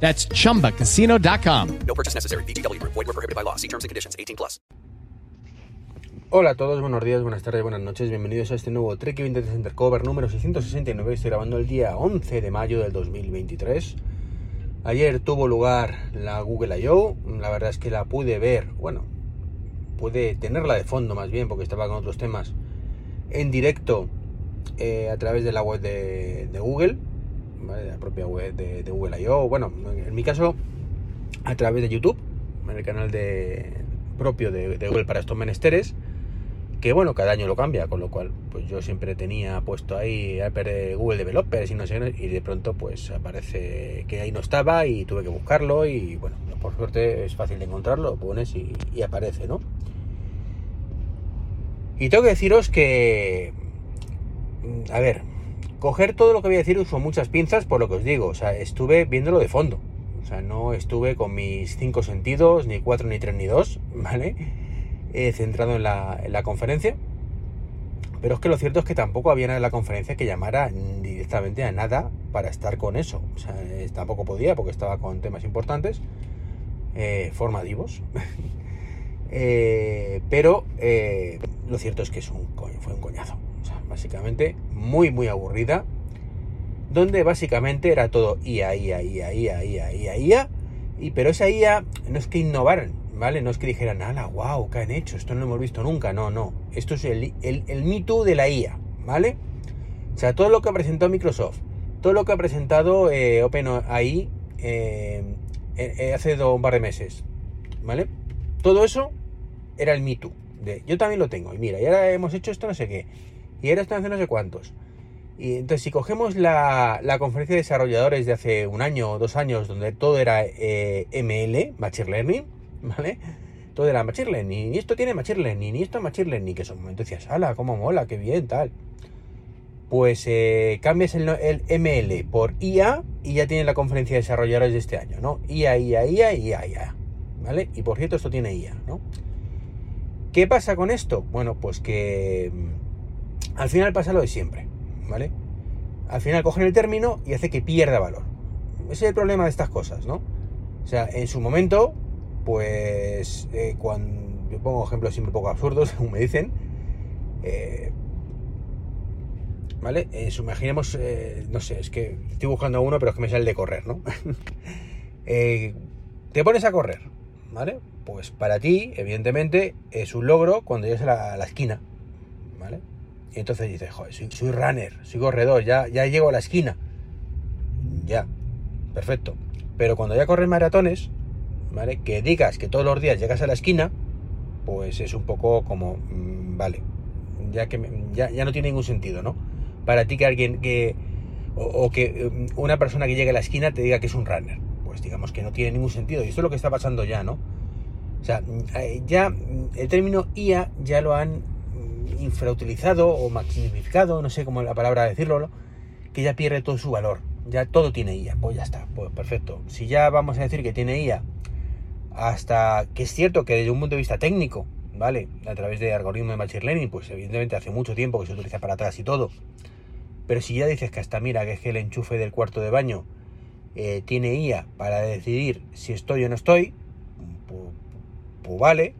That's chumbacasino.com. No purchase necessary. BGW. Void were prohibited by law. See terms and conditions. 18 plus. Hola a todos, buenos días, buenas tardes, buenas noches, bienvenidos a este nuevo Trek Vintage Undercover número 669. Estoy grabando el día 11 de mayo del 2023. Ayer tuvo lugar la Google I.O. La verdad es que la pude ver, bueno, pude tenerla de fondo más bien porque estaba con otros temas en directo eh, a través de la web de, de Google, la propia web de, Google I.O. Bueno, en mi caso, a través de YouTube, en el canal de, propio de, Google para estos menesteres que bueno, cada año lo cambia, con lo cual pues yo siempre tenía puesto ahí Google Developers y no sé, y de pronto pues aparece que ahí no estaba y tuve que buscarlo y bueno, por suerte es fácil de encontrarlo, lo pones y, y aparece, ¿no? Y tengo que deciros que, a ver, coger todo lo que voy a decir con muchas pinzas por lo que os digo, o sea, estuve viéndolo de fondo, o sea, no estuve con mis cinco sentidos, ni cuatro, ni tres, ni dos, ¿vale? eh, centrado en la, en la, conferencia. Pero es que lo cierto es que tampoco había nada en la conferencia que llamara directamente a nada para estar con eso. O sea, eh, tampoco podía porque estaba con temas importantes, eh, formativos. Eh, pero lo cierto es que es un, fue un coñazo. Básicamente muy, muy aburrida. Donde básicamente era todo IA, IA, IA, IA, IA, IA, IA. Y, pero esa IA no es que innovaran, ¿vale? No es que dijeran, ala, wow, ¿qué han hecho? Esto no lo hemos visto nunca. No, no. Esto es el, el, el Me Too de la IA, ¿vale? O sea, todo lo que ha presentado Microsoft, todo lo que ha presentado eh, OpenAI eh, eh, hace dos, un par de meses, ¿vale? Todo eso era el Me Too. Yo también lo tengo. Y mira, y ahora hemos hecho esto no sé qué. Y ahora están haciendo no sé cuántos. Y entonces, si cogemos la, la, conferencia de desarrolladores de hace un año o dos años, donde todo era eh, ML, Machine Learning, ¿vale? Todo era Machine Learning, y esto tiene Machine Learning, y esto Machine Learning, que en un momento decías, ala, cómo mola, qué bien, tal. Pues eh, cambias el, el, ML por IA y ya tiene la conferencia de desarrolladores de este año, ¿no? IA, IA, IA, IA, IA, ¿vale? Y por cierto, esto tiene IA, ¿no? ¿Qué pasa con esto? Bueno, pues que mm, al final pasa lo de siempre, ¿vale? Al final cogen el término y hace que pierda valor. Ese es el problema de estas cosas, ¿no? O sea, en su momento, pues eh, cuando yo pongo ejemplos siempre un poco absurdos, según me dicen, eh, ¿vale? Imaginemos, eh, no sé, es que estoy buscando uno, pero es que me sale el de correr, ¿no? Te pones a correr, ¿vale? Pues para ti, evidentemente, es un logro cuando llegas a la, esquina. Y entonces dices, joder, soy, runner, soy corredor, ya, ya llego a la esquina. Ya, perfecto. Pero cuando ya corres maratones, ¿vale? Que digas que todos los días llegas a la esquina, pues es un poco como, mmm, vale, ya que ya, ya, no tiene ningún sentido, ¿no? Para ti que alguien que, o, o, que una persona que llegue a la esquina te diga que es un runner, pues digamos que no tiene ningún sentido. Y esto es lo que está pasando ya, ¿no? O sea, ya el término IA ya lo han infrautilizado o maximificado, no sé cómo la palabra decirlo, que ya pierde todo su valor. Ya todo tiene IA, pues ya está, pues perfecto. Si ya vamos a decir que tiene IA, hasta que es cierto que desde un punto de vista técnico, ¿vale? A través de algoritmo de Machine Learning, pues evidentemente hace mucho tiempo que se utiliza para atrás y todo. Pero si ya dices que hasta mira que es el enchufe del cuarto de baño eh, tiene IA para decidir si estoy o no estoy, pues, pues vale,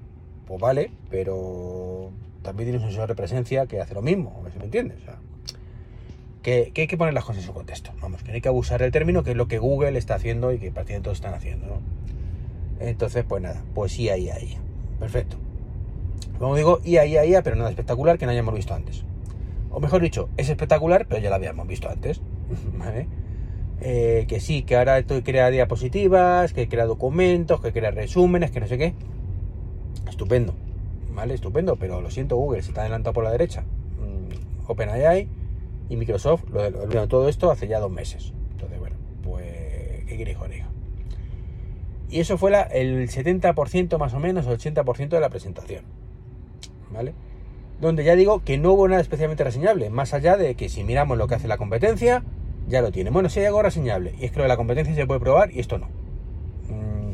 pues vale, pero también tienes un sensor de presencia que hace lo mismo, ¿me entiendes? O sea, que, que, hay que poner las cosas en su contexto. Vamos, que no hay que abusar del término, que es lo que Google está haciendo y que prácticamente todos están haciendo, ¿no? Entonces, pues nada, pues IA, IA, IA. Perfecto. Como digo, IA, IA, IA, pero nada espectacular que no hayamos visto antes. O mejor dicho, es espectacular, pero ya la habíamos visto antes. ¿Vale? Eh, que sí, que ahora estoy crea diapositivas, que crea documentos, que crea resúmenes, que no sé qué. Estupendo. ¿Vale? Estupendo, pero lo siento, Google se está adelantado por la derecha. Mm, OpenAI y Microsoft lo, lo, todo esto hace ya dos meses. Entonces, bueno, pues, ¿qué queréis que diga? Y eso fue la- el 70% más o menos, o 80% de la presentación. ¿Vale? Donde ya digo que no hubo nada especialmente reseñable, más allá de que si miramos lo que hace la competencia, ya lo tiene. Bueno, si hay algo reseñable, y es que lo de la competencia se puede probar y esto no. Mm,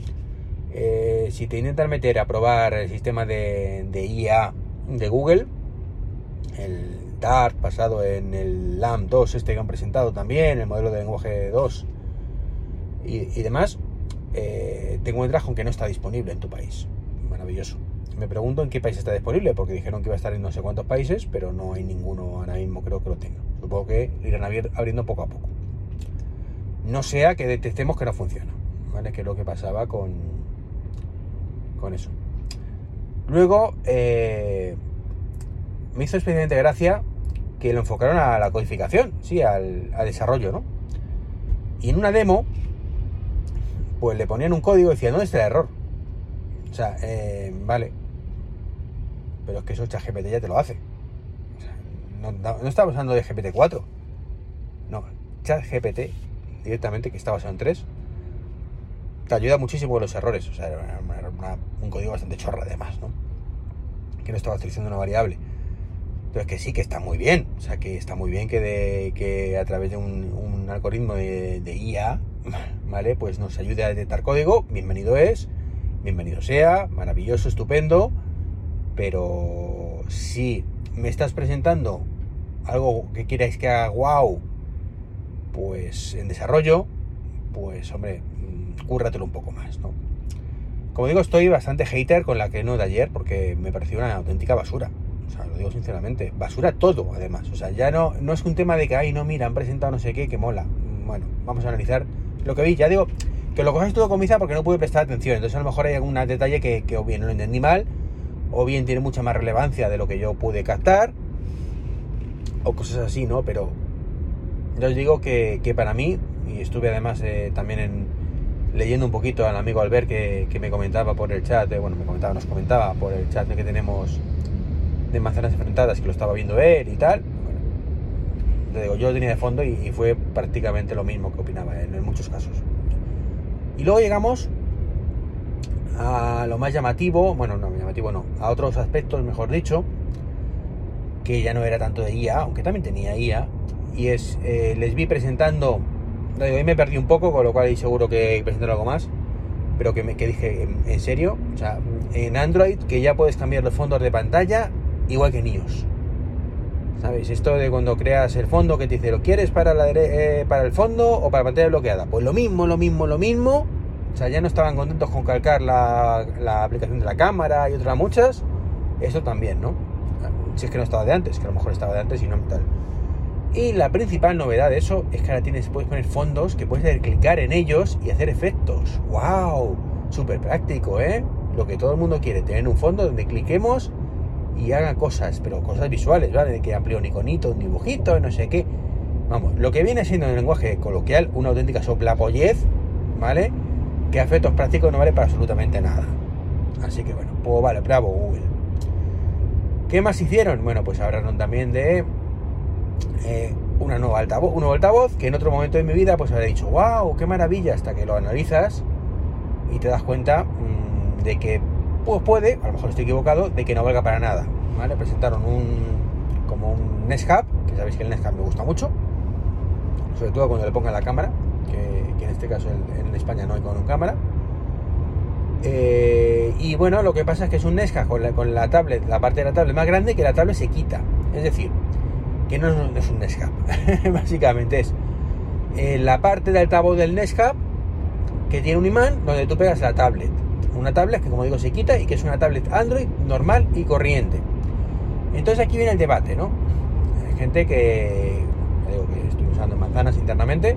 eh, si te intentan meter a probar el sistema de, IA de Google, el Dart basado en el LAM 2 este que han presentado también, el modelo de lenguaje 2 y, demás, eh, te encuentras con que no está disponible en tu país. Maravilloso. Me pregunto en qué país está disponible, porque dijeron que iba a estar en no sé cuántos países, pero no hay ninguno ahora mismo, creo que lo tenga. Supongo que irán abriendo poco a poco. No sea que detectemos que no funciona, ¿vale? Que es lo que pasaba con, con eso. Luego, eh, me hizo especialmente gracia que lo enfocaron a la codificación, sí, al, desarrollo, ¿no? Y en una demo, pues le ponían un código y decían, ¿dónde está el error? O sea, eh, vale. Pero es que eso ChatGPT ya te lo hace. No, no, estamos hablando de GPT-4. No, ChatGPT directamente, que está basado en 3, te ayuda muchísimo con los errores. Un código bastante chorra además, ¿no? Que no estaba utilizando una variable. Pero es que sí que está muy bien. O sea, que está muy bien que, de, que a través de un, algoritmo de, de IA, ¿vale? Pues nos ayude a detectar código. Bienvenido es, bienvenido sea, maravilloso, estupendo. Pero si me estás presentando algo que quierais que haga wow, pues en desarrollo, pues hombre, mm, cúrratelo un poco más, ¿no? Como digo, estoy bastante hater con la que no de ayer porque me pareció una auténtica basura. O sea, lo digo sinceramente. Basura todo, además. O sea, ya no, no es un tema de que, ay, no, mira, han presentado no sé qué, que mola. Bueno, vamos a analizar lo que vi. Ya digo que lo cogéis todo con pinza porque no pude prestar atención. Entonces, a lo mejor hay algún detalle que, que o bien no lo entendí mal, o bien tiene mucha más relevancia de lo que yo pude captar, o cosas así, ¿no? Pero ya os digo que, que para mí, y estuve además eh, también en, leyendo un poquito al amigo Albert que, que me comentaba por el chat, eh, bueno, me comentaba, nos comentaba por el chat que tenemos de manzanas enfrentadas, que lo estaba viendo él y tal. Te digo, yo lo tenía de fondo y, fue prácticamente lo mismo que opinaba en muchos casos. Y luego llegamos a lo más llamativo, bueno, no, llamativo no, a otros aspectos, mejor dicho, que ya no era tanto de IA, aunque también tenía IA, y es, eh, les vi presentando, no digo, ahí me perdí un poco, con lo cual seguro que presentar algo más, pero que, me, que dije, ¿en, serio? O sea, en Android que ya puedes cambiar los fondos de pantalla igual que en iOS. ¿Sabes? Esto de cuando creas el fondo que te dice, ¿lo quieres para, la eh, para el fondo o para pantalla bloqueada? Pues lo mismo, lo mismo, lo mismo. O sea, ya no estaban contentos con calcar la, la aplicación de la cámara y otras muchas. Eso también, ¿no? Si es que no estaba de antes, que a lo mejor estaba de antes y no tal. Y la principal novedad de eso es que ahora tienes, puedes poner fondos que puedes clicar en ellos y hacer efectos. ¡Wow! Súper práctico, ¿eh? Lo que todo el mundo quiere, tener un fondo donde cliquemos y haga cosas, pero cosas visuales, ¿vale? De que amplíe un iconito, un dibujito, no sé qué. Vamos, lo que viene siendo en el lenguaje coloquial una auténtica soplapollez, ¿vale? Que a efectos prácticos no vale para absolutamente nada. Así que bueno, pues vale, bravo Google. ¿Qué más hicieron? Bueno, pues hablaron también de eh, una nueva altavoz, un nuevo altavoz que en otro momento de mi vida pues habría dicho, wow, qué maravilla, hasta que lo analizas y te das cuenta mmm, de que pues puede, a lo mejor estoy equivocado, de que no valga para nada. ¿vale? Presentaron un como un que sabéis que el Nest me gusta mucho, sobre todo cuando le pongan la cámara, que, en este caso en, España no hay con cámara. Eh, y bueno, lo que pasa es que es un Hub con la, con la tablet, la parte de la tablet más grande, que la tablet se quita. Es decir, que no, no es un Nest básicamente es eh, la parte del altavoz del Nest que tiene un imán donde tú pegas la tablet una tablet que como digo se quita y que es una tablet Android normal y corriente. Entonces aquí viene el debate, ¿no? Hay gente que, digo que estoy usando manzanas internamente,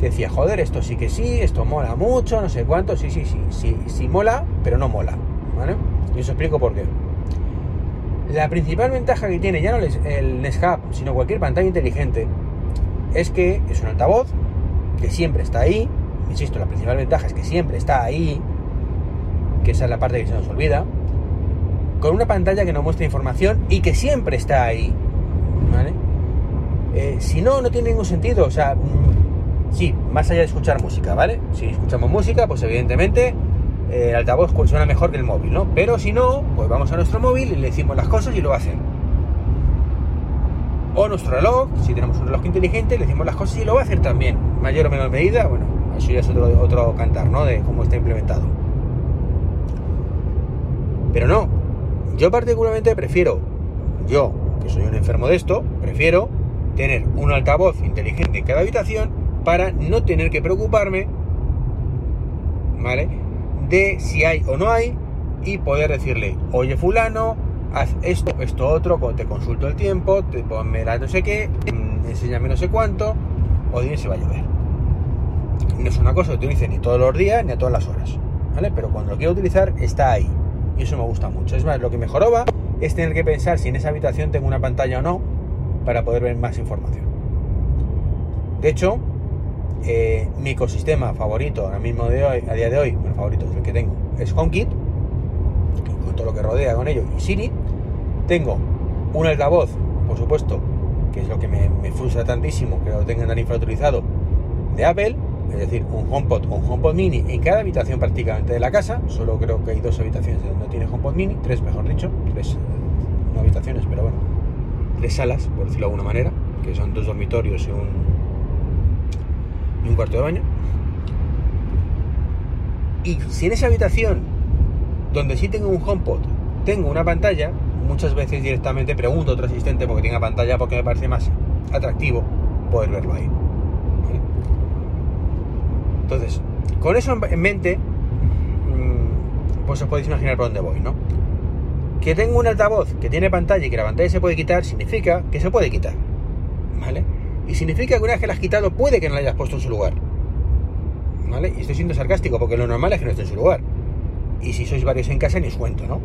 que decía, joder, esto sí que sí, esto mola mucho, no sé cuánto, sí, sí, sí, sí, sí mola, pero no mola, ¿vale? Y os explico por qué. La principal ventaja que tiene ya no el Nest sino cualquier pantalla inteligente, es que es un altavoz que siempre está ahí, insisto, la principal ventaja es que siempre está ahí, que esa es la parte que se nos olvida, con una pantalla que nos muestra información y que siempre está ahí. ¿vale? Eh, si no, no tiene ningún sentido. O sea, mmm, sí, más allá de escuchar música, ¿vale? Si escuchamos música, pues evidentemente el altavoz suena mejor que el móvil, ¿no? Pero si no, pues vamos a nuestro móvil y le decimos las cosas y lo hacer. O nuestro reloj, si tenemos un reloj inteligente, le decimos las cosas y lo va a hacer también. Mayor o menor medida, bueno, eso ya es otro, otro cantar, ¿no? De cómo está implementado. Pero no, yo particularmente prefiero, yo, que soy un enfermo de esto, prefiero tener un altavoz inteligente en cada habitación para no tener que preocuparme, ¿vale? De si hay o no hay y poder decirle, oye fulano, haz esto, esto otro, te consulto el tiempo, te ponme la no sé qué, mm, enséñame no sé cuánto, o dime si va a llover. No es una cosa que utilice ni todos los días ni a todas las horas, ¿vale? Pero cuando lo quiero utilizar está ahí. Y eso me gusta mucho. Es más, lo que me va es tener que pensar si en esa habitación tengo una pantalla o no para poder ver más información. De hecho, eh, mi ecosistema favorito ahora mismo de hoy, a día de hoy, el favorito es el que tengo, es HomeKit, con todo lo que rodea con ello, y Siri. Tengo un altavoz, por supuesto, que es lo que me, me frustra tantísimo que lo tengan tan infrautilizado, de Apple, es decir, un HomePod o un HomePod Mini en cada habitación prácticamente de la casa. Solo creo que hay dos habitaciones donde tiene HomePod Mini, tres mejor dicho, tres, no habitaciones, pero bueno, tres salas, por decirlo de alguna manera, que son dos dormitorios y un, y un cuarto de baño. Y si en esa habitación, donde sí tengo un HomePod, tengo una pantalla, muchas veces directamente pregunto a otro asistente porque tenga pantalla porque me parece más atractivo poder verlo ahí. Entonces, con eso en mente, mm, pues os podéis imaginar por dónde voy, ¿no? Que tengo un altavoz que tiene pantalla y que la pantalla se puede quitar, significa que se puede quitar, ¿vale? Y significa que una vez que la has quitado, puede que no la hayas puesto en su lugar, ¿vale? Y estoy siendo sarcástico porque lo normal es que no esté en su lugar. Y si sois varios en casa, ni os cuento, ¿no?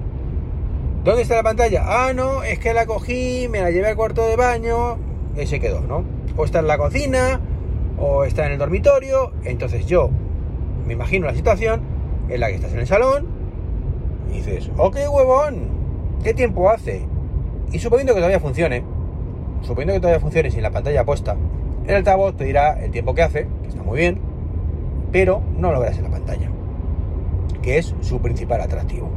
¿Dónde está la pantalla? Ah, no, es que la cogí, me la llevé al cuarto de baño y se quedó, ¿no? O está en la cocina, o está en el dormitorio, entonces yo me imagino la situación en la que estás en el salón y dices, ok huevón, ¿qué tiempo hace? Y suponiendo que todavía funcione, suponiendo que todavía funcione sin la pantalla puesta, el altavoz te dirá el tiempo que hace, que está muy bien, pero no lo verás en la pantalla, que es su principal atractivo.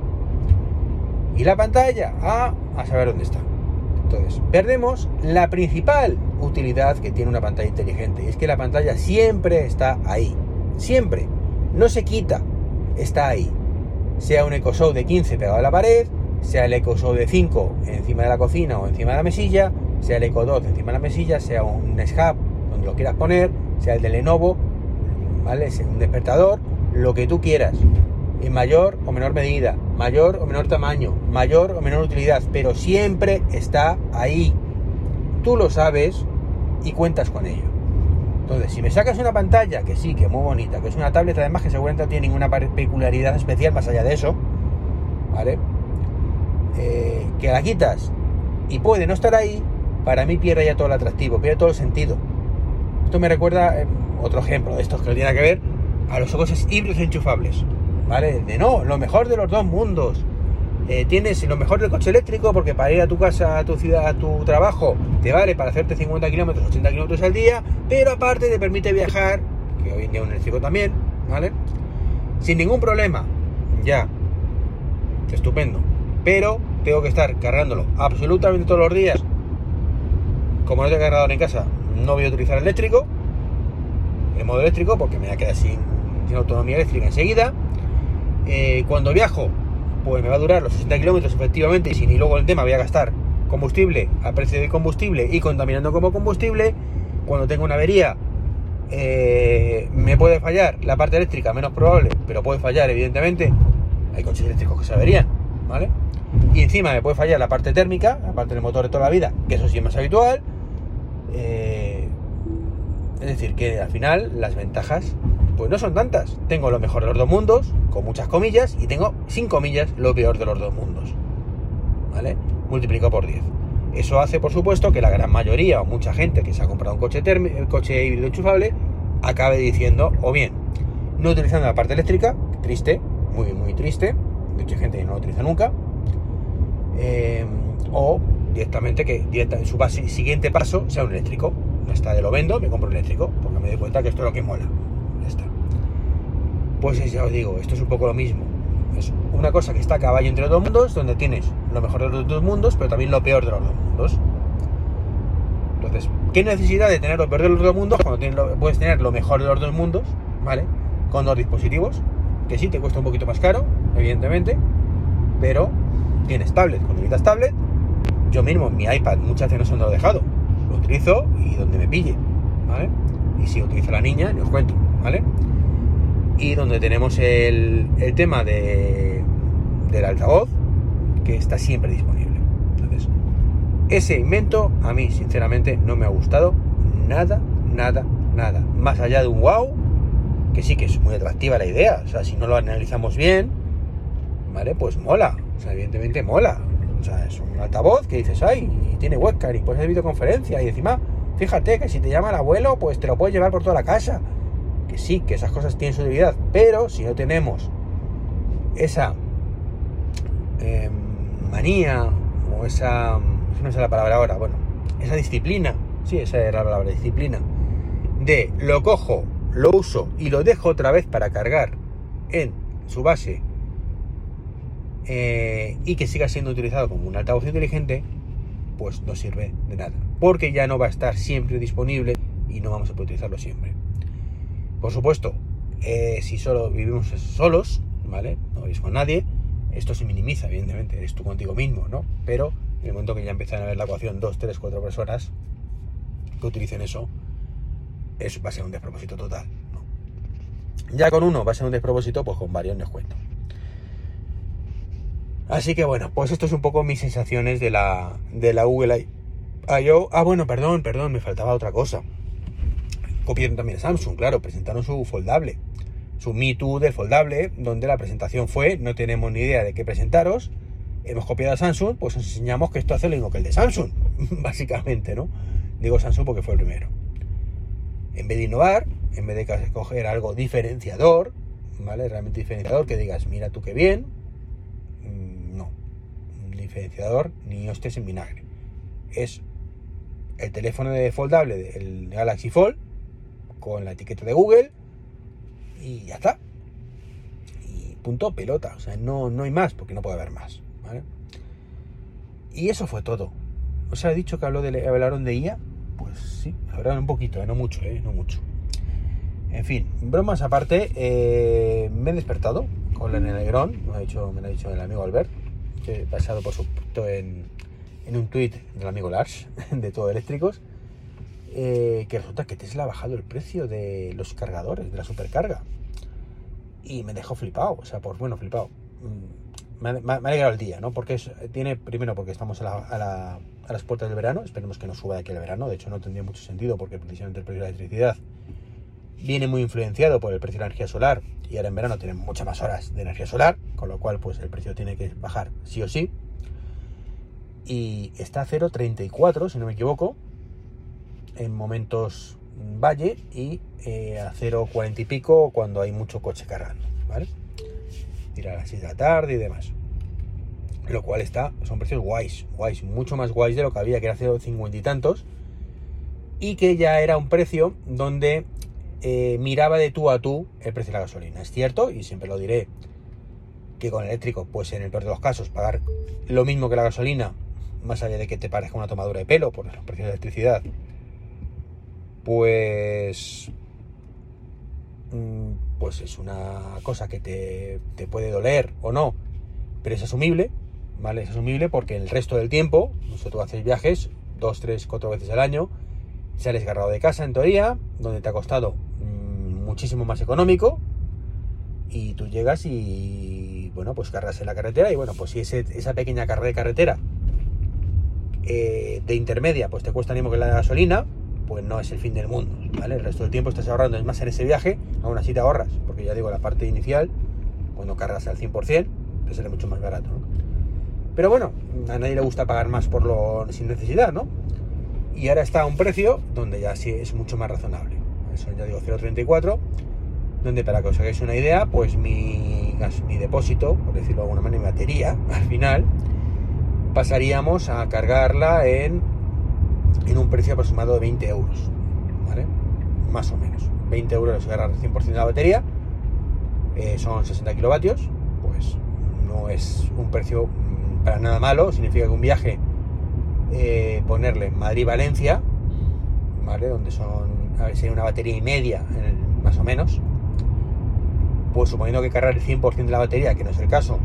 Y la pantalla, ah, a saber dónde está. Entonces, perdemos la principal utilidad que tiene una pantalla inteligente. Y es que la pantalla siempre está ahí. Siempre. No se quita. Está ahí. Sea un EcoShow de 15 pegado a la pared, sea el EcoShow de 5 encima de la cocina o encima de la mesilla, sea el Eco 2 encima de la mesilla, sea un Nest donde lo quieras poner, sea el de Lenovo, ¿vale? Sea un despertador, lo que tú quieras. En mayor o menor medida, mayor o menor tamaño, mayor o menor utilidad, pero siempre está ahí. Tú lo sabes, y cuentas con ello. Entonces, si me sacas una pantalla, que sí, que es muy bonita, que es una tablet además que seguramente no tiene ninguna peculiaridad especial más allá de eso, ¿vale? Eh, que la quitas y puede no estar ahí, para mí pierde ya todo el atractivo, pierde todo el sentido. Esto me recuerda, eh, otro ejemplo de estos que no tiene que ver, a los ojos híbridos enchufables, ¿vale? De no, lo mejor de los dos mundos. Eh, tienes lo mejor del coche eléctrico porque para ir a tu casa, a tu ciudad, a tu trabajo, te vale para hacerte 50 kilómetros, 80 kilómetros al día, pero aparte te permite viajar, que hoy en día un eléctrico también, ¿vale? Sin ningún problema, ya, estupendo, pero tengo que estar cargándolo absolutamente todos los días. Como no tengo cargador en casa, no voy a utilizar el eléctrico, el modo eléctrico, porque me voy a quedar sin, autonomía eléctrica enseguida. Eh, cuando viajo, pues me va a durar los 60 kilómetros efectivamente y si ni luego el tema voy a gastar combustible a precio de combustible y contaminando como combustible, cuando tengo una avería eh, me puede fallar la parte eléctrica, menos probable, pero puede fallar evidentemente, hay coches eléctricos que se averían, ¿vale? Y encima me puede fallar la parte térmica, la parte del motor de toda la vida, que eso sí es más habitual. Eh, es decir, que al final las ventajas pues no son tantas. Tengo lo mejor de los dos mundos, con muchas comillas, y tengo, sin comillas, lo peor de los dos mundos. ¿Vale? Multiplico por 10. Eso hace, por supuesto, que la gran mayoría o mucha gente que se ha comprado un coche, el coche híbrido enchufable acabe diciendo, o bien, no utilizando la parte eléctrica, triste, muy, muy triste, de hecho hay gente que no lo utiliza nunca, eh, o directamente que en su siguiente paso sea un eléctrico. Está de lo vendo, me compro un eléctrico, porque me doy cuenta que esto es lo que mola. Pues ya os digo, esto es un poco lo mismo. Es una cosa que está a caballo entre los dos mundos, donde tienes lo mejor de los dos mundos, pero también lo peor de los dos mundos. Entonces, ¿qué necesidad de tener lo peor de los dos mundos cuando puedes tener lo mejor de los dos mundos, ¿vale? Con dos dispositivos, que sí te cuesta un poquito más caro, evidentemente, pero tienes tablet, cuando necesitas tablet, yo mismo mi iPad muchas veces no se lo he dejado, lo utilizo y donde me pille, ¿vale? Y si utiliza la niña, ni os cuento, ¿vale? Y donde tenemos el, tema de, del altavoz, que está siempre disponible. Entonces, ese invento a mí, sinceramente, no me ha gustado nada, nada, nada. Más allá de un wow, que sí que es muy atractiva la idea. O sea, si no lo analizamos bien, ¿vale? Pues mola. O evidentemente mola. O sea, es un altavoz que dices, ay, y tiene webcam y puedes hacer videoconferencia. Y encima, fíjate que si te llama el abuelo, pues te lo puedes llevar por toda la casa. Que sí, que esas cosas tienen su utilidad. Pero si no tenemos esa eh, manía o esa no sé la palabra ahora bueno esa disciplina sí esa era la palabra disciplina de lo cojo lo uso y lo dejo otra vez para cargar en su base eh, y que siga siendo utilizado como un altavoz inteligente pues no sirve de nada porque ya no va a estar siempre disponible y no vamos a poder utilizarlo siempre por supuesto eh, si solo vivimos solos vale no vivís con nadie esto se minimiza, evidentemente, eres tú contigo mismo, ¿no? Pero en el momento que ya empiezan a ver la ecuación dos, tres, cuatro personas que utilicen eso, eso va a ser un despropósito total. Ya con uno va a ser un despropósito, pues con varios les cuento. Así que bueno, pues esto es un poco mis sensaciones de la, de la Google I.O. Ah, bueno, perdón, perdón, me faltaba otra cosa. Copiaron también a Samsung, claro, presentaron su foldable su Me Too del foldable, donde la presentación fue, no tenemos ni idea de qué presentaros, hemos copiado a Samsung, pues os enseñamos que esto hace lo mismo que el de Samsung, básicamente, ¿no? Digo Samsung porque fue el primero. En vez de innovar, en vez de coger algo diferenciador, ¿vale? Realmente diferenciador, que digas, mira tú qué bien, diferenciador ni hostes en vinagre. Es el teléfono de foldable, el Galaxy Fold, con la etiqueta de Google, y ya está. Y punto pelota. O sea, no, no hay más, porque no puede haber más. ¿vale? Y eso fue todo. O sea, he dicho que habló de, hablaron de IA. Pues sí, hablaron un poquito, ¿eh? no mucho, ¿eh? no mucho. En fin, bromas aparte, eh, me he despertado con el alegrón, me, ha me lo ha dicho el amigo Albert, que he pasado por supuesto en, en un tuit del amigo Lars, de todo eléctricos, eh, que resulta que Tesla ha bajado el precio de los cargadores, de la supercarga. Y me dejó flipado, o sea, por bueno, flipado. Me ha, me ha alegrado el día, ¿no? Porque es, tiene, primero, porque estamos a, la, a, la, a, las puertas del verano, esperemos que no suba de aquí el verano, de hecho no tendría mucho sentido porque precisamente el precio de la electricidad viene muy influenciado por el precio de la energía solar y ahora en verano tenemos muchas más horas de energía solar, con lo cual pues el precio tiene que bajar sí o sí. Y está a 0,34, si no me equivoco, en momentos valle y eh, a 0,40 y pico cuando hay mucho coche cargando, ¿vale? Ir a las 6 de la tarde y demás. Lo cual está, son precios guays, guays, mucho más guays de lo que había, que era 0,50 y tantos. Y que ya era un precio donde eh, miraba de tú a tú el precio de la gasolina. Es cierto, y siempre lo diré, que con eléctrico, pues en el peor de los casos, pagar lo mismo que la gasolina, más allá de que te parezca una tomadura de pelo por los precios de electricidad, pues pues es una cosa que te, te, puede doler o no, pero es asumible, ¿vale? Es asumible porque el resto del tiempo, no sé, tú haces viajes dos, tres, cuatro veces al año, sales agarrado de casa en teoría, donde te ha costado muchísimo más económico, y tú llegas y, bueno, pues cargas en la carretera, y bueno, pues si ese, esa pequeña carrera de carretera eh, de intermedia, pues te cuesta mismo que la de gasolina, pues no es el fin del mundo, ¿vale? El resto del tiempo estás ahorrando, es más en ese viaje, aún así te ahorras, porque ya digo, la parte inicial, cuando cargas al 100%, te sale mucho más barato. Pero bueno, a nadie le gusta pagar más por lo sin necesidad, ¿no? Y ahora está a un precio donde ya sí es mucho más razonable. Eso ya digo 0.34, donde para que os hagáis una idea, pues mi, mi depósito, por decirlo de alguna manera, mi batería, al final, pasaríamos a cargarla en en un precio aproximado de 20 euros, ¿vale? Más o menos. 20 euros agarrar 100% de la batería, eh, son 60 kilovatios, pues no es un precio mm, para nada malo. Significa que un viaje, eh, ponerle Madrid-Valencia, ¿vale? Donde son, a ver, sería una batería y media, más o menos. Pues suponiendo que cargar el 100% de la batería, que no es el caso,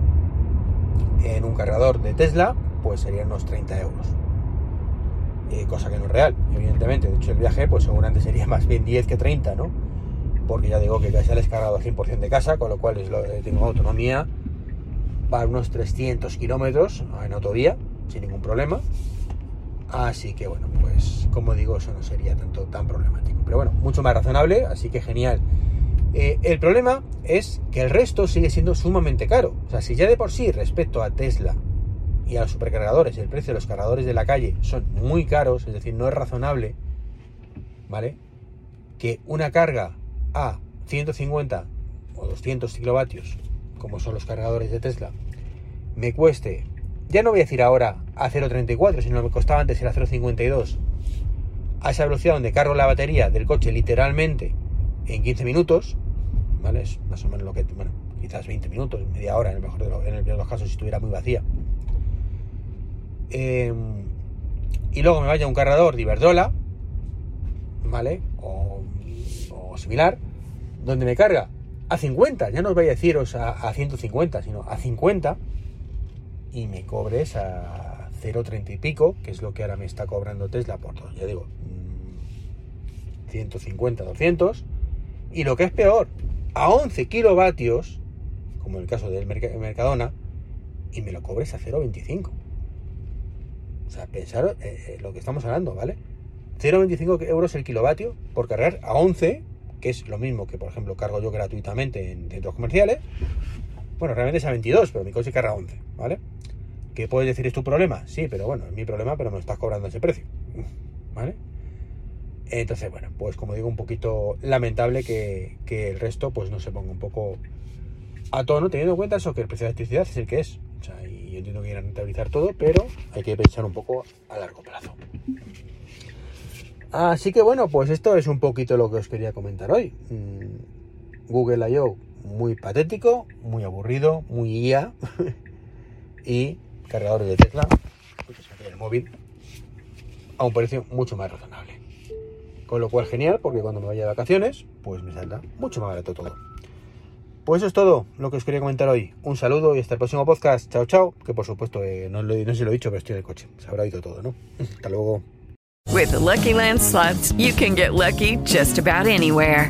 en un cargador de Tesla, pues serían unos 30 euros. Eh, cosa que no es real, evidentemente. De hecho, el viaje, pues seguramente sería más bien 10 que 30, ¿no? Porque ya digo que casi he descargado al 100% de casa, con lo cual es lo- tengo autonomía para unos 300 kilómetros en autovía, sin ningún problema. Así que bueno, pues como digo, eso no sería tanto tan problemático. Pero bueno, mucho más razonable, así que genial. Eh, el problema es que el resto sigue siendo sumamente caro. O sea, si ya de por sí respecto a Tesla y a los supercargadores, el precio de los cargadores de la calle son muy caros, es decir, no es razonable, ¿vale? Que una carga a 150 o 200 kilovatios, como son los cargadores de Tesla, me cueste, ya no voy a decir ahora a 0.34, sino me costaba antes era 0.52, a esa velocidad donde cargo la batería del coche literalmente en 15 minutos, ¿vale? Es más o menos lo que, bueno, quizás 20 minutos, media hora en el mejor de los, en el peor los casos si estuviera muy vacía. Eh, y luego me vaya a un cargador de Iberdrola, ¿vale? O, similar, donde me carga a 50, ya no os voy a deciros a 150, sino a 50, y me cobres a 0,30 y pico, que es lo que ahora me está cobrando Tesla por ya digo, mm, 150, 200, y lo que es peor, a 11 kilovatios, como en el caso del Merc- Mercadona, y me lo cobres a 0,25. O sea, pensar eh, eh, lo que estamos hablando, ¿vale? 0,25 euros el kilovatio por cargar a 11, que es lo mismo que, por ejemplo, cargo yo gratuitamente en centros comerciales. Bueno, realmente es a 22, pero mi coche carga a 11, ¿vale? ¿Que puedes decir es tu problema? Sí, pero bueno, es mi problema, pero me estás cobrando ese precio, ¿vale? Entonces, bueno, pues como digo, un poquito lamentable que, que el resto pues no se ponga un poco a tono, teniendo en cuenta eso, que el precio de la electricidad es el que es. O sea, y yo entiendo que quieran rentabilizar todo, pero hay que pensar un poco a largo plazo. Así que bueno, pues esto es un poquito lo que os quería comentar hoy. Mm, Google I.O. muy patético, muy aburrido, muy IA. y cargadores de en el móvil, a un precio mucho más razonable. Con lo cual genial, porque cuando me vaya de vacaciones, pues me saldrá mucho más barato todo. Pues eso es todo lo que os quería comentar hoy. Un saludo y hasta el próximo podcast. Chao, chao. Que por supuesto, eh, no, lo- no si lo he dicho, pero estoy en el coche. Se habrá oído todo, ¿no? Hasta luego. With the Lucky Land slots, you can get lucky just about anywhere.